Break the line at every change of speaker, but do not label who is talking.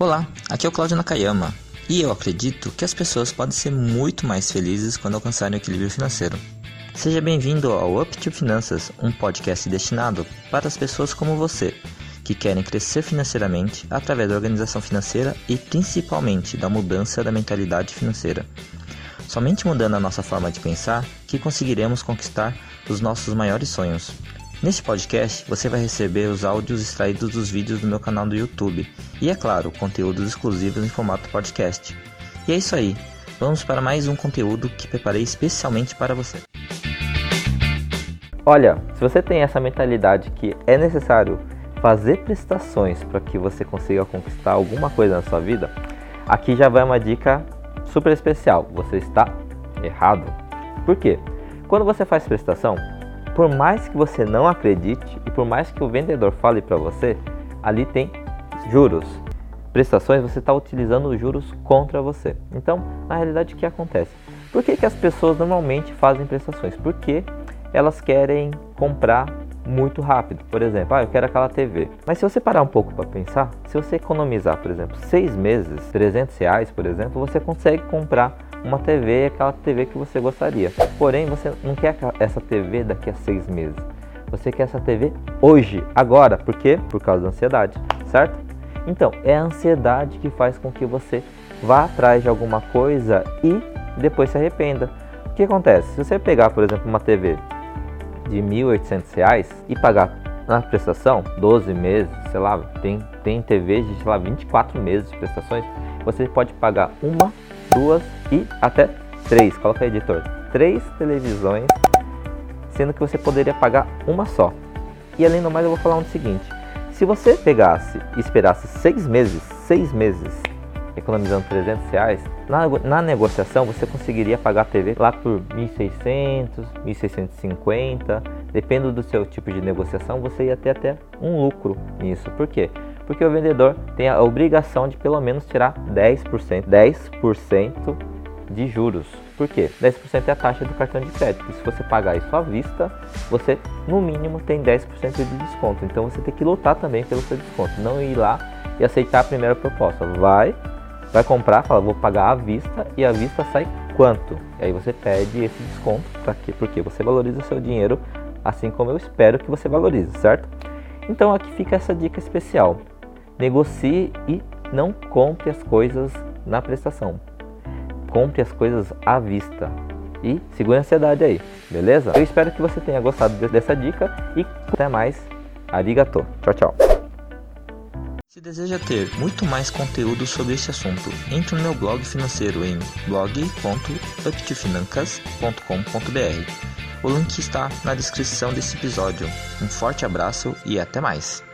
Olá, aqui é o Claudio Nakayama e eu acredito que as pessoas podem ser muito mais felizes quando alcançarem o equilíbrio financeiro. Seja bem-vindo ao Up to Finanças, um podcast destinado para as pessoas como você, que querem crescer financeiramente através da organização financeira e principalmente da mudança da mentalidade financeira. Somente mudando a nossa forma de pensar que conseguiremos conquistar os nossos maiores sonhos. Neste podcast, você vai receber os áudios extraídos dos vídeos do meu canal do YouTube e, é claro, conteúdos exclusivos em formato podcast. E é isso aí, vamos para mais um conteúdo que preparei especialmente para você.
Olha, se você tem essa mentalidade que é necessário fazer prestações para que você consiga conquistar alguma coisa na sua vida, aqui já vai uma dica super especial. Você está errado. Por quê? Quando você faz prestação, por mais que você não acredite e por mais que o vendedor fale para você, ali tem juros. Prestações você está utilizando os juros contra você. Então, na realidade, o que acontece? Por que, que as pessoas normalmente fazem prestações? Porque elas querem comprar muito rápido. Por exemplo, ah, eu quero aquela TV. Mas se você parar um pouco para pensar, se você economizar, por exemplo, seis meses, 300 reais, por exemplo, você consegue comprar uma TV, aquela TV que você gostaria. Porém, você não quer essa TV daqui a seis meses. Você quer essa TV hoje, agora. Por quê? Por causa da ansiedade, certo? Então, é a ansiedade que faz com que você vá atrás de alguma coisa e depois se arrependa. O que acontece? Se você pegar, por exemplo, uma TV de R$ 1.800 e pagar na prestação 12 meses, sei lá, tem, tem TV de sei lá, 24 meses de prestações, você pode pagar uma duas e até três, coloca aí editor, três televisões, sendo que você poderia pagar uma só. E além do mais eu vou falar o seguinte, se você pegasse e esperasse seis meses, seis meses, economizando 300 reais, na, na negociação você conseguiria pagar a TV lá por 1.600, 1.650, dependendo do seu tipo de negociação, você ia ter até um lucro nisso. Por quê? Porque o vendedor tem a obrigação de pelo menos tirar 10%, 10% de juros. Por quê? 10% é a taxa do cartão de crédito. E se você pagar isso à vista, você no mínimo tem 10% de desconto. Então você tem que lutar também pelo seu desconto, não ir lá e aceitar a primeira proposta. Vai, vai comprar, fala, vou pagar à vista e à vista sai quanto? E aí você pede esse desconto para quê? Porque você valoriza seu dinheiro assim como eu espero que você valorize, certo? Então aqui fica essa dica especial negocie e não compre as coisas na prestação. Compre as coisas à vista. E segure a ansiedade aí, beleza? Eu espero que você tenha gostado dessa dica e até mais. Arigato. Tchau, tchau.
Se deseja ter muito mais conteúdo sobre este assunto, entre no meu blog financeiro em blog.uptofinancas.com.br. O link está na descrição desse episódio. Um forte abraço e até mais!